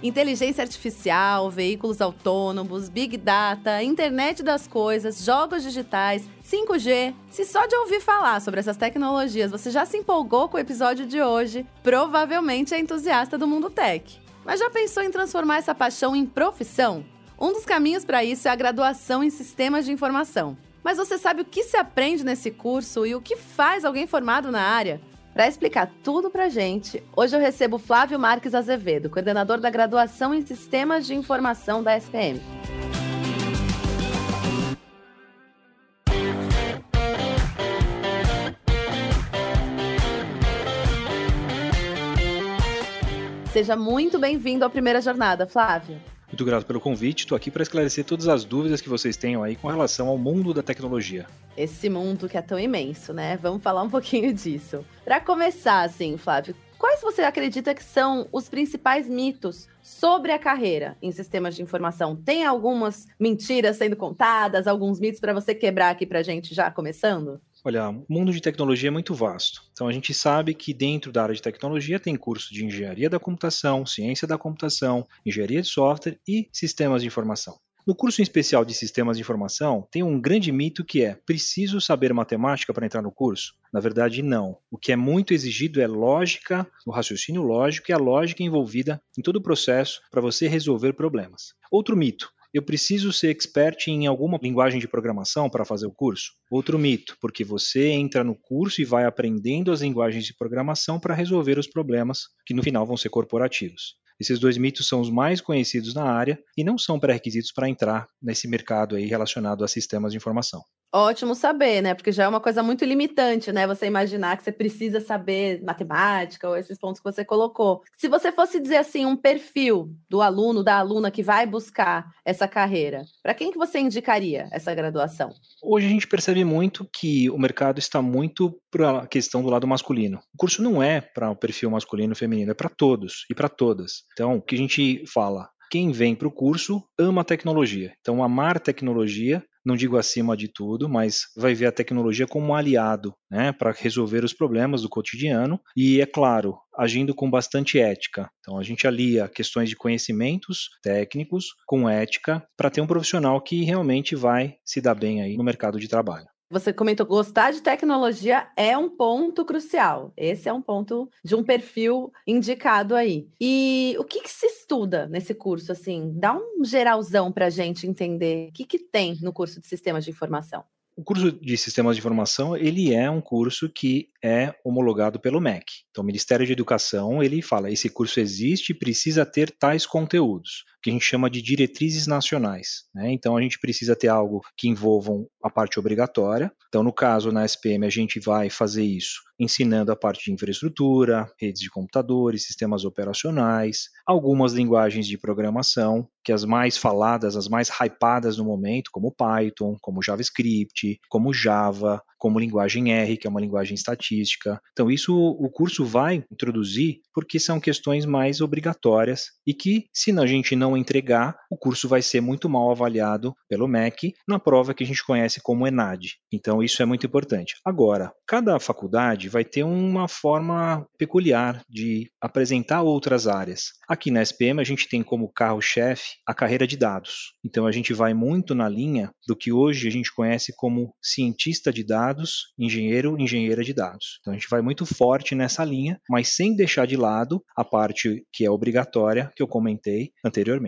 Inteligência artificial, veículos autônomos, big data, internet das coisas, jogos digitais, 5G. Se só de ouvir falar sobre essas tecnologias você já se empolgou com o episódio de hoje, provavelmente é entusiasta do mundo tech. Mas já pensou em transformar essa paixão em profissão? Um dos caminhos para isso é a graduação em Sistemas de Informação. Mas você sabe o que se aprende nesse curso e o que faz alguém formado na área? Para explicar tudo para gente, hoje eu recebo Flávio Marques Azevedo, coordenador da graduação em Sistemas de Informação da SPM. Seja muito bem-vindo à primeira jornada, Flávio. Muito grato pelo convite. Estou aqui para esclarecer todas as dúvidas que vocês tenham aí com relação ao mundo da tecnologia. Esse mundo que é tão imenso, né? Vamos falar um pouquinho disso. Para começar, assim, Flávio, quais você acredita que são os principais mitos sobre a carreira em sistemas de informação? Tem algumas mentiras sendo contadas, alguns mitos para você quebrar aqui para gente já começando? Olha, o mundo de tecnologia é muito vasto. Então a gente sabe que dentro da área de tecnologia tem curso de engenharia da computação, ciência da computação, engenharia de software e sistemas de informação. No curso especial de sistemas de informação, tem um grande mito que é: preciso saber matemática para entrar no curso? Na verdade, não. O que é muito exigido é lógica, o raciocínio lógico e a lógica envolvida em todo o processo para você resolver problemas. Outro mito: eu preciso ser expert em alguma linguagem de programação para fazer o curso? Outro mito, porque você entra no curso e vai aprendendo as linguagens de programação para resolver os problemas que no final vão ser corporativos. Esses dois mitos são os mais conhecidos na área e não são pré-requisitos para entrar nesse mercado aí relacionado a sistemas de informação. Ótimo saber, né? Porque já é uma coisa muito limitante, né? Você imaginar que você precisa saber matemática ou esses pontos que você colocou. Se você fosse dizer assim, um perfil do aluno, da aluna que vai buscar essa carreira, para quem que você indicaria essa graduação? Hoje a gente percebe muito que o mercado está muito para a questão do lado masculino. O curso não é para o perfil masculino e feminino, é para todos e para todas. Então, o que a gente fala? Quem vem para o curso ama tecnologia. Então, amar tecnologia não digo acima de tudo, mas vai ver a tecnologia como um aliado né, para resolver os problemas do cotidiano e, é claro, agindo com bastante ética. Então, a gente alia questões de conhecimentos técnicos com ética para ter um profissional que realmente vai se dar bem aí no mercado de trabalho. Você comentou gostar de tecnologia é um ponto crucial. Esse é um ponto de um perfil indicado aí. E o que, que se estuda nesse curso? Assim, dá um geralzão para a gente entender o que, que tem no curso de sistemas de informação. O curso de Sistemas de Informação, ele é um curso que é homologado pelo MEC. Então, o Ministério de Educação, ele fala, esse curso existe e precisa ter tais conteúdos, que a gente chama de diretrizes nacionais. Né? Então, a gente precisa ter algo que envolvam a parte obrigatória. Então, no caso, na SPM, a gente vai fazer isso ensinando a parte de infraestrutura, redes de computadores, sistemas operacionais, algumas linguagens de programação, que as mais faladas, as mais hypadas no momento, como Python, como JavaScript, como Java, como linguagem R, que é uma linguagem estatística. Então, isso o curso vai introduzir porque são questões mais obrigatórias e que, se a gente não entregar, o curso vai ser muito mal avaliado pelo MEC na prova que a gente conhece como ENAD. Então, isso é muito importante. Agora, cada faculdade vai ter uma forma peculiar de apresentar outras áreas. Aqui na SPM, a gente tem como carro-chefe a carreira de dados. Então, a gente vai muito na linha do que hoje a gente conhece como cientista de dados engenheiro, engenheira de dados. Então a gente vai muito forte nessa linha, mas sem deixar de lado a parte que é obrigatória que eu comentei anteriormente.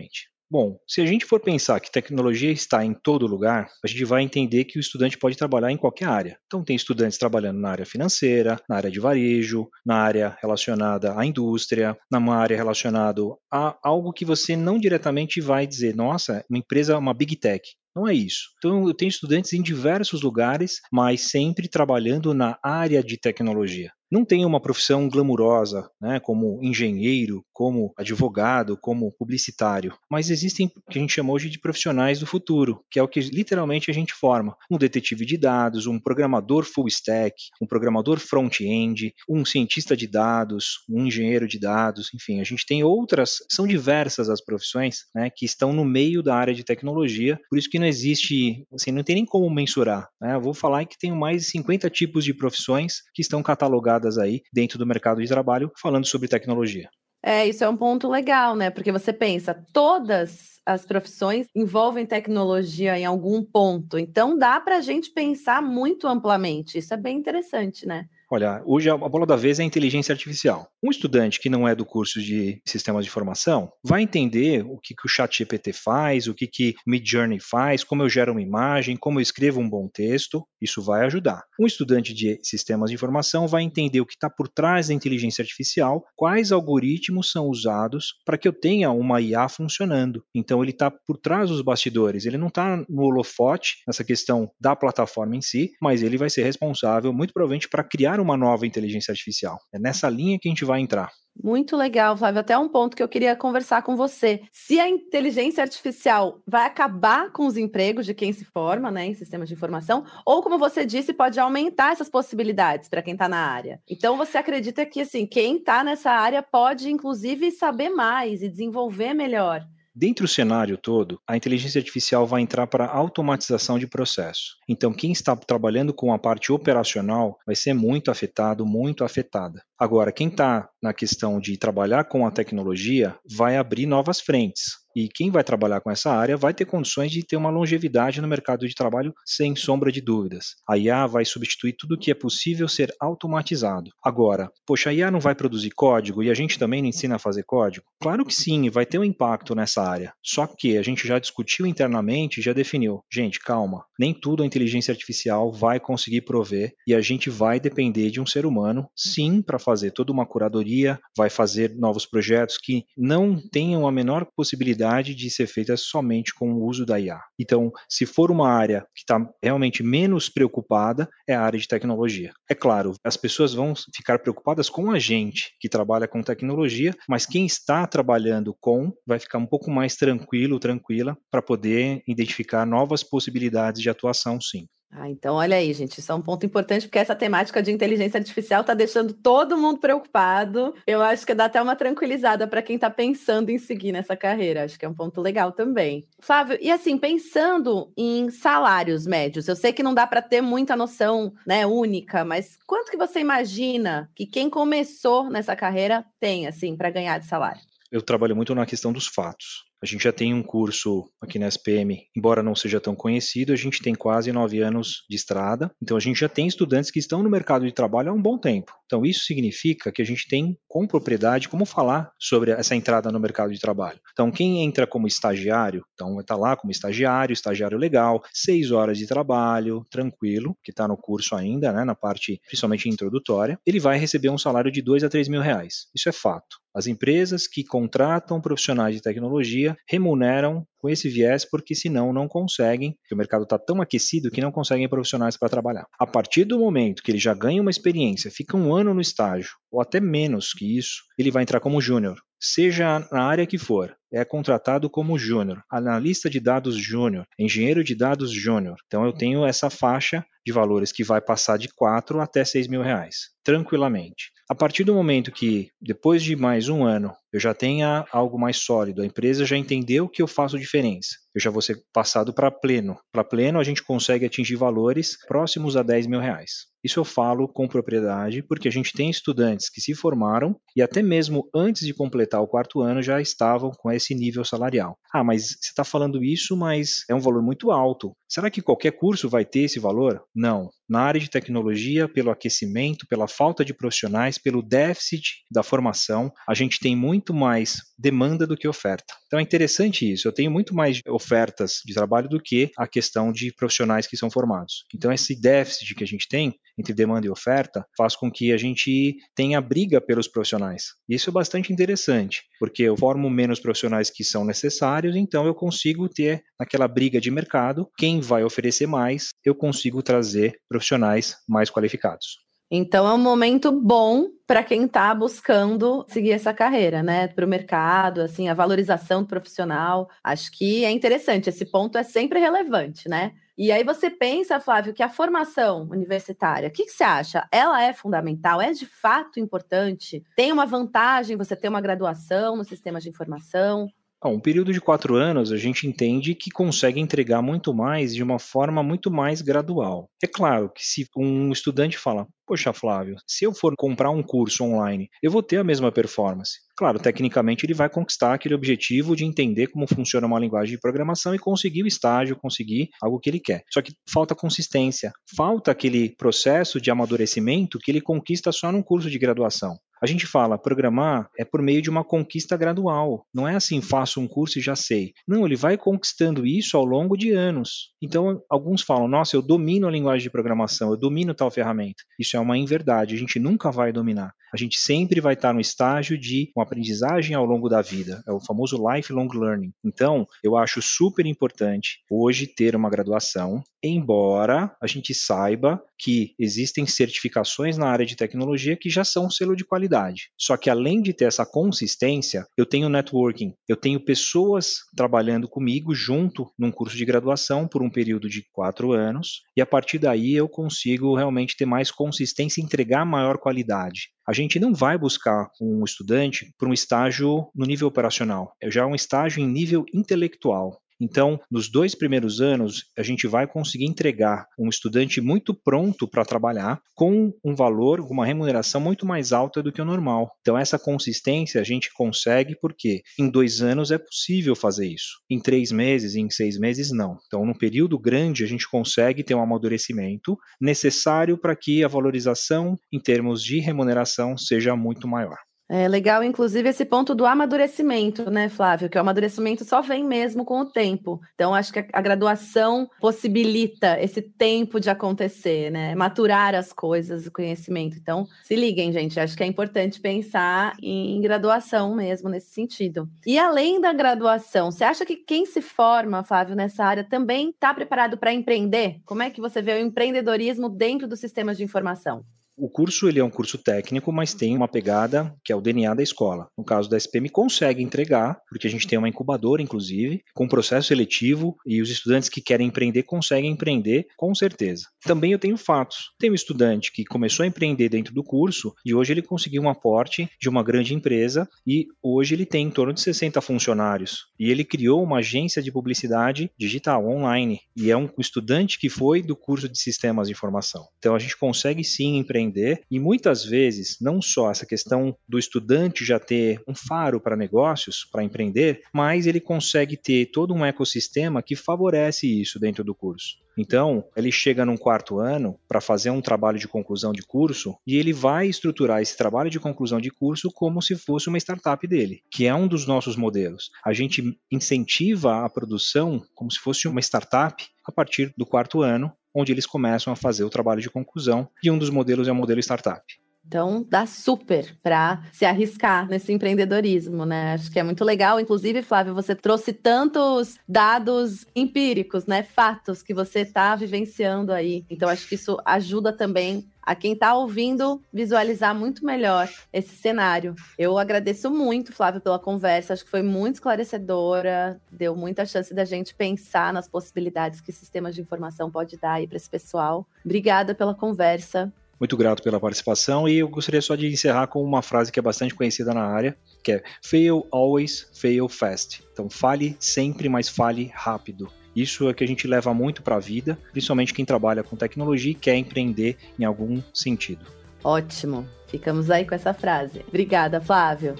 Bom, se a gente for pensar que tecnologia está em todo lugar, a gente vai entender que o estudante pode trabalhar em qualquer área. Então, tem estudantes trabalhando na área financeira, na área de varejo, na área relacionada à indústria, na área relacionada a algo que você não diretamente vai dizer, nossa, uma empresa, uma big tech. Não é isso. Então, eu tenho estudantes em diversos lugares, mas sempre trabalhando na área de tecnologia. Não tem uma profissão glamurosa, né, como engenheiro, como advogado, como publicitário, mas existem o que a gente chama hoje de profissionais do futuro, que é o que literalmente a gente forma. Um detetive de dados, um programador full stack, um programador front-end, um cientista de dados, um engenheiro de dados, enfim, a gente tem outras, são diversas as profissões né, que estão no meio da área de tecnologia, por isso que não existe, assim, não tem nem como mensurar. Né? Eu vou falar que tem mais de 50 tipos de profissões que estão catalogadas aí dentro do mercado de trabalho falando sobre tecnologia. É, isso é um ponto legal, né? Porque você pensa, todas as profissões envolvem tecnologia em algum ponto. Então dá para a gente pensar muito amplamente. Isso é bem interessante, né? Olha, hoje a bola da vez é a inteligência artificial. Um estudante que não é do curso de sistemas de informação vai entender o que, que o ChatGPT faz, o que, que Midjourney faz, como eu gero uma imagem, como eu escrevo um bom texto. Isso vai ajudar. Um estudante de sistemas de informação vai entender o que está por trás da inteligência artificial, quais algoritmos são usados para que eu tenha uma IA funcionando. Então ele está por trás dos bastidores. Ele não está no holofote nessa questão da plataforma em si, mas ele vai ser responsável, muito provavelmente, para criar uma nova inteligência artificial. É nessa linha que a gente vai entrar. Muito legal, Flávio. Até um ponto que eu queria conversar com você. Se a inteligência artificial vai acabar com os empregos de quem se forma né, em sistemas de informação, ou, como você disse, pode aumentar essas possibilidades para quem está na área. Então, você acredita que assim, quem está nessa área pode, inclusive, saber mais e desenvolver melhor? Dentro do cenário todo, a inteligência artificial vai entrar para automatização de processo. Então, quem está trabalhando com a parte operacional vai ser muito afetado, muito afetada. Agora, quem está na questão de trabalhar com a tecnologia vai abrir novas frentes. E quem vai trabalhar com essa área vai ter condições de ter uma longevidade no mercado de trabalho sem sombra de dúvidas. A IA vai substituir tudo que é possível ser automatizado. Agora, poxa, a IA não vai produzir código e a gente também ensina a fazer código? Claro que sim, vai ter um impacto nessa área. Só que a gente já discutiu internamente já definiu. Gente, calma, nem tudo a inteligência artificial vai conseguir prover e a gente vai depender de um ser humano, sim, para fazer toda uma curadoria, vai fazer novos projetos que não tenham a menor possibilidade possibilidade de ser feita somente com o uso da IA. Então, se for uma área que está realmente menos preocupada, é a área de tecnologia. É claro, as pessoas vão ficar preocupadas com a gente que trabalha com tecnologia, mas quem está trabalhando com vai ficar um pouco mais tranquilo, tranquila, para poder identificar novas possibilidades de atuação, sim. Ah, então olha aí, gente, isso é um ponto importante, porque essa temática de inteligência artificial está deixando todo mundo preocupado. Eu acho que dá até uma tranquilizada para quem está pensando em seguir nessa carreira. Acho que é um ponto legal também. Flávio, e assim, pensando em salários médios, eu sei que não dá para ter muita noção né, única, mas quanto que você imagina que quem começou nessa carreira tem, assim, para ganhar de salário? Eu trabalho muito na questão dos fatos. A gente já tem um curso aqui na SPM, embora não seja tão conhecido, a gente tem quase nove anos de estrada, então a gente já tem estudantes que estão no mercado de trabalho há um bom tempo. Então isso significa que a gente tem com propriedade como falar sobre essa entrada no mercado de trabalho. Então quem entra como estagiário, então estar lá como estagiário, estagiário legal, seis horas de trabalho, tranquilo, que está no curso ainda, né, na parte principalmente introdutória, ele vai receber um salário de dois a três mil reais. Isso é fato. As empresas que contratam profissionais de tecnologia remuneram com esse viés, porque senão não conseguem, o mercado está tão aquecido que não conseguem profissionais para trabalhar. A partir do momento que ele já ganha uma experiência, fica um ano no estágio, ou até menos que isso, ele vai entrar como júnior seja na área que for, é contratado como júnior, analista de dados júnior, engenheiro de dados júnior. Então eu tenho essa faixa de valores que vai passar de 4 até 6 mil reais, tranquilamente. A partir do momento que, depois de mais um ano, eu já tenha algo mais sólido, a empresa já entendeu que eu faço diferença, eu já vou ser passado para pleno. Para pleno, a gente consegue atingir valores próximos a 10 mil reais. Isso eu falo com propriedade, porque a gente tem estudantes que se formaram e até mesmo antes de completar o quarto ano já estavam com nível salarial. Ah, mas você está falando isso, mas é um valor muito alto. Será que qualquer curso vai ter esse valor? Não. Na área de tecnologia, pelo aquecimento, pela falta de profissionais, pelo déficit da formação, a gente tem muito mais demanda do que oferta. Então é interessante isso. Eu tenho muito mais ofertas de trabalho do que a questão de profissionais que são formados. Então esse déficit que a gente tem entre demanda e oferta faz com que a gente tenha briga pelos profissionais. Isso é bastante interessante, porque eu formo menos profissionais que são necessários, então eu consigo ter aquela briga de mercado, quem vai oferecer mais, eu consigo trazer profissionais mais qualificados. Então é um momento bom para quem está buscando seguir essa carreira, né? Para o mercado, assim, a valorização do profissional. Acho que é interessante. Esse ponto é sempre relevante, né? E aí você pensa, Flávio, que a formação universitária, o que, que, você acha? Ela é fundamental? É de fato importante? Tem uma vantagem você ter uma graduação no sistema de informação? Um período de quatro anos a gente entende que consegue entregar muito mais de uma forma muito mais gradual. É claro que se um estudante fala, poxa Flávio, se eu for comprar um curso online, eu vou ter a mesma performance. Claro, tecnicamente ele vai conquistar aquele objetivo de entender como funciona uma linguagem de programação e conseguir o estágio, conseguir algo que ele quer. Só que falta consistência, falta aquele processo de amadurecimento que ele conquista só num curso de graduação. A gente fala, programar é por meio de uma conquista gradual. Não é assim, faço um curso e já sei. Não, ele vai conquistando isso ao longo de anos. Então, alguns falam, nossa, eu domino a linguagem de programação, eu domino tal ferramenta. Isso é uma inverdade, a gente nunca vai dominar. A gente sempre vai estar no estágio de uma aprendizagem ao longo da vida, é o famoso lifelong learning. Então, eu acho super importante hoje ter uma graduação, embora a gente saiba que existem certificações na área de tecnologia que já são um selo de qualidade. Só que além de ter essa consistência, eu tenho networking, eu tenho pessoas trabalhando comigo junto num curso de graduação por um período de quatro anos, e a partir daí eu consigo realmente ter mais consistência e entregar maior qualidade. A gente não vai buscar um estudante para um estágio no nível operacional, é já um estágio em nível intelectual. Então, nos dois primeiros anos, a gente vai conseguir entregar um estudante muito pronto para trabalhar, com um valor, uma remuneração muito mais alta do que o normal. Então, essa consistência a gente consegue porque em dois anos é possível fazer isso. Em três meses, em seis meses, não. Então, num período grande, a gente consegue ter um amadurecimento necessário para que a valorização em termos de remuneração seja muito maior. É legal, inclusive, esse ponto do amadurecimento, né, Flávio? Que o amadurecimento só vem mesmo com o tempo. Então, acho que a, graduação possibilita esse tempo de acontecer, né? Maturar as coisas, o conhecimento. Então, se liguem, gente. Acho que é importante pensar em graduação mesmo nesse sentido. E além da graduação, você acha que quem se forma, Flávio, nessa área também está preparado para empreender? Como é que você vê o empreendedorismo dentro dos sistemas de informação? O curso ele é um curso técnico, mas tem uma pegada que é o DNA da escola. No caso da SPM, consegue entregar, porque a gente tem uma incubadora, inclusive, com processo seletivo, e os estudantes que querem empreender conseguem empreender com certeza. Também eu tenho fatos. Tem um estudante que começou a empreender dentro do curso e hoje ele conseguiu um aporte de uma grande empresa e hoje ele tem em torno de 60 funcionários. E ele criou uma agência de publicidade digital online. E é um estudante que foi do curso de sistemas de informação. Então a gente consegue sim empreender empreender e muitas vezes não só essa questão do estudante já ter um faro para negócios, para empreender, mas ele consegue ter todo um ecossistema que favorece isso dentro do curso. Então, ele chega num quarto ano para fazer um trabalho de conclusão de curso e ele vai estruturar esse trabalho de conclusão de curso como se fosse uma startup dele, que é um dos nossos modelos. A gente incentiva a produção como se fosse uma startup a partir do quarto ano, onde eles começam a fazer o trabalho de conclusão, e um dos modelos é o modelo startup. Então, dá super para se arriscar nesse empreendedorismo, né? Acho que é muito legal. Inclusive, Flávio, você trouxe tantos dados empíricos, né? Fatos que você está vivenciando aí. Então, acho que isso ajuda também a quem está ouvindo visualizar muito melhor esse cenário. Eu agradeço muito, Flávio, pela conversa. Acho que foi muito esclarecedora, deu muita chance da gente pensar nas possibilidades que sistemas de informação pode dar aí para esse pessoal. Obrigada pela conversa. Muito grato pela participação e eu gostaria só de encerrar com uma frase que é bastante conhecida na área, que é fail always, fail fast. Então fale sempre, mas fale rápido. Isso é que a gente leva muito para a vida, principalmente quem trabalha com tecnologia e quer empreender em algum sentido. Ótimo. Ficamos aí com essa frase. Obrigada, Flávio.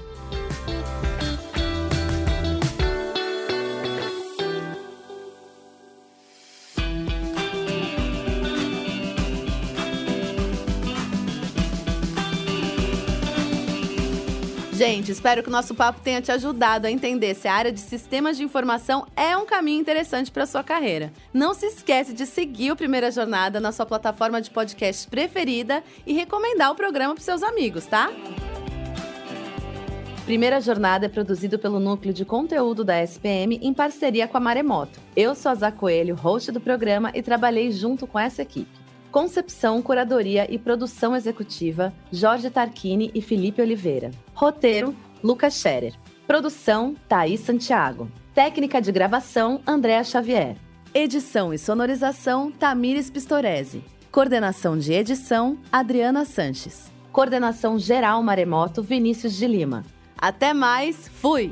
Gente, espero que o nosso papo tenha te ajudado a entender se a área de sistemas de informação é um caminho interessante para sua carreira. Não se esquece de seguir o Primeira Jornada na sua plataforma de podcast preferida e recomendar o programa para seus amigos, tá? Primeira Jornada é produzido pelo Núcleo de Conteúdo da SPM em parceria com a Maremoto. Eu sou a Zá Coelho, host do programa, e trabalhei junto com essa equipe. Concepção, curadoria e produção executiva: Jorge Tarquini e Felipe Oliveira. Roteiro: Lucas Scherer. Produção: Thaís Santiago. Técnica de gravação: Andréa Xavier. Edição e sonorização: Tamires Pistorese. Coordenação de edição: Adriana Sanches. Coordenação geral Maremoto Vinícius de Lima. Até mais, fui!